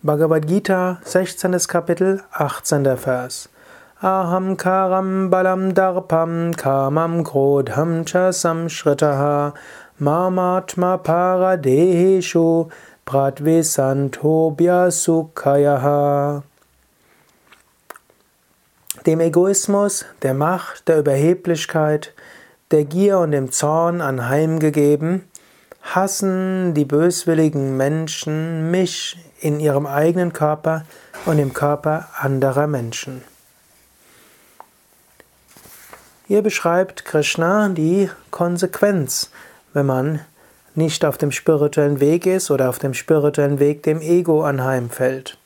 Bhagavad Gita, 16. Kapitel, 18. Vers. Aham karam balam darpam kamam krodham cha samshritaha mamatma paradeshu pratvisantobhya sukhayaha. Dem Egoismus, der Macht, der Überheblichkeit, der Gier und dem Zorn anheimgegeben, hassen die böswilligen Menschen mich in ihrem eigenen Körper und im Körper anderer Menschen. Hier beschreibt Krishna die Konsequenz, wenn man nicht auf dem spirituellen Weg ist oder auf dem spirituellen Weg dem Ego anheimfällt.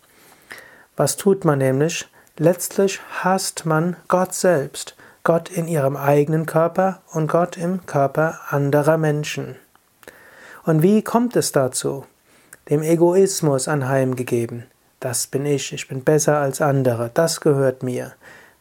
Was tut man nämlich? Letztlich hasst man Gott selbst, Gott in ihrem eigenen Körper und Gott im Körper anderer Menschen. Und wie kommt es dazu? Dem Egoismus anheimgegeben. Das bin ich, ich bin besser als andere, das gehört mir.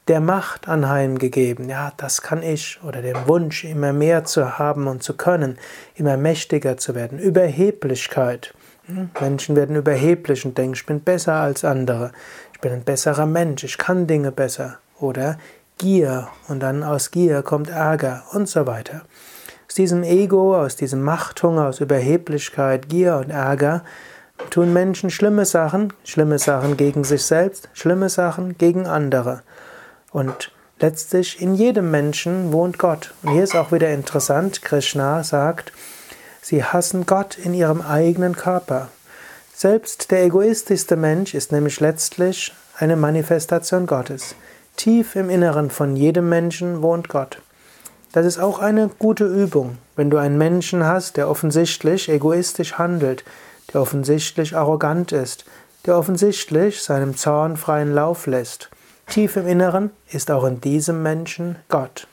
Der Macht anheimgegeben, ja, das kann ich. Oder dem Wunsch, immer mehr zu haben und zu können, immer mächtiger zu werden. Überheblichkeit. Hm, Menschen werden überheblich und denken, ich bin besser als andere. Ich bin ein besserer Mensch, ich kann Dinge besser. Oder Gier und dann aus Gier kommt Ärger und so weiter. Aus diesem Ego, aus diesem Machthunger, aus Überheblichkeit, Gier und Ärger tun Menschen schlimme Sachen, schlimme Sachen gegen sich selbst, schlimme Sachen gegen andere. Und letztlich in jedem Menschen wohnt Gott. Und hier ist auch wieder interessant, Krishna sagt, sie hassen Gott in ihrem eigenen Körper. Selbst der egoistischste Mensch ist nämlich letztlich eine Manifestation Gottes. Tief im Inneren von jedem Menschen wohnt Gott. Das ist auch eine gute Übung, wenn du einen Menschen hast, der offensichtlich egoistisch handelt, der offensichtlich arrogant ist, der offensichtlich seinem Zorn freien Lauf lässt. Tief im Inneren ist auch in diesem Menschen Gott.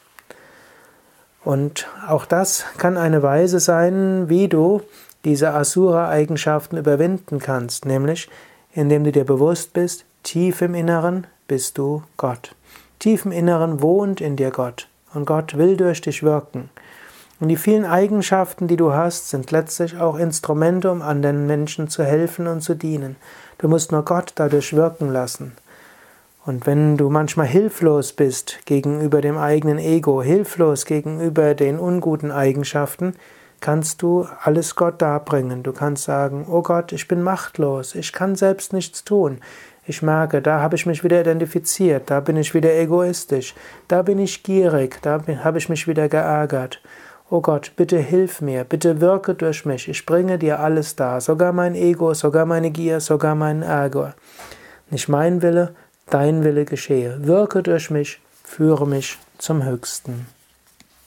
Und auch das kann eine Weise sein, wie du diese Asura-Eigenschaften überwinden kannst, nämlich indem du dir bewusst bist, tief im Inneren bist du Gott. Tief im Inneren wohnt in dir Gott. Und Gott will durch dich wirken. Und die vielen Eigenschaften, die du hast, sind letztlich auch Instrumente, um anderen Menschen zu helfen und zu dienen. Du musst nur Gott dadurch wirken lassen. Und wenn du manchmal hilflos bist gegenüber dem eigenen Ego, hilflos gegenüber den unguten Eigenschaften, kannst du alles Gott darbringen. Du kannst sagen, oh Gott, ich bin machtlos, ich kann selbst nichts tun. Ich merke, da habe ich mich wieder identifiziert, da bin ich wieder egoistisch, da bin ich gierig, da habe ich mich wieder geärgert. Oh Gott, bitte hilf mir, bitte wirke durch mich, ich bringe dir alles dar, sogar mein Ego, sogar meine Gier, sogar meinen Ärger. Nicht mein Wille, dein Wille geschehe. Wirke durch mich, führe mich zum Höchsten.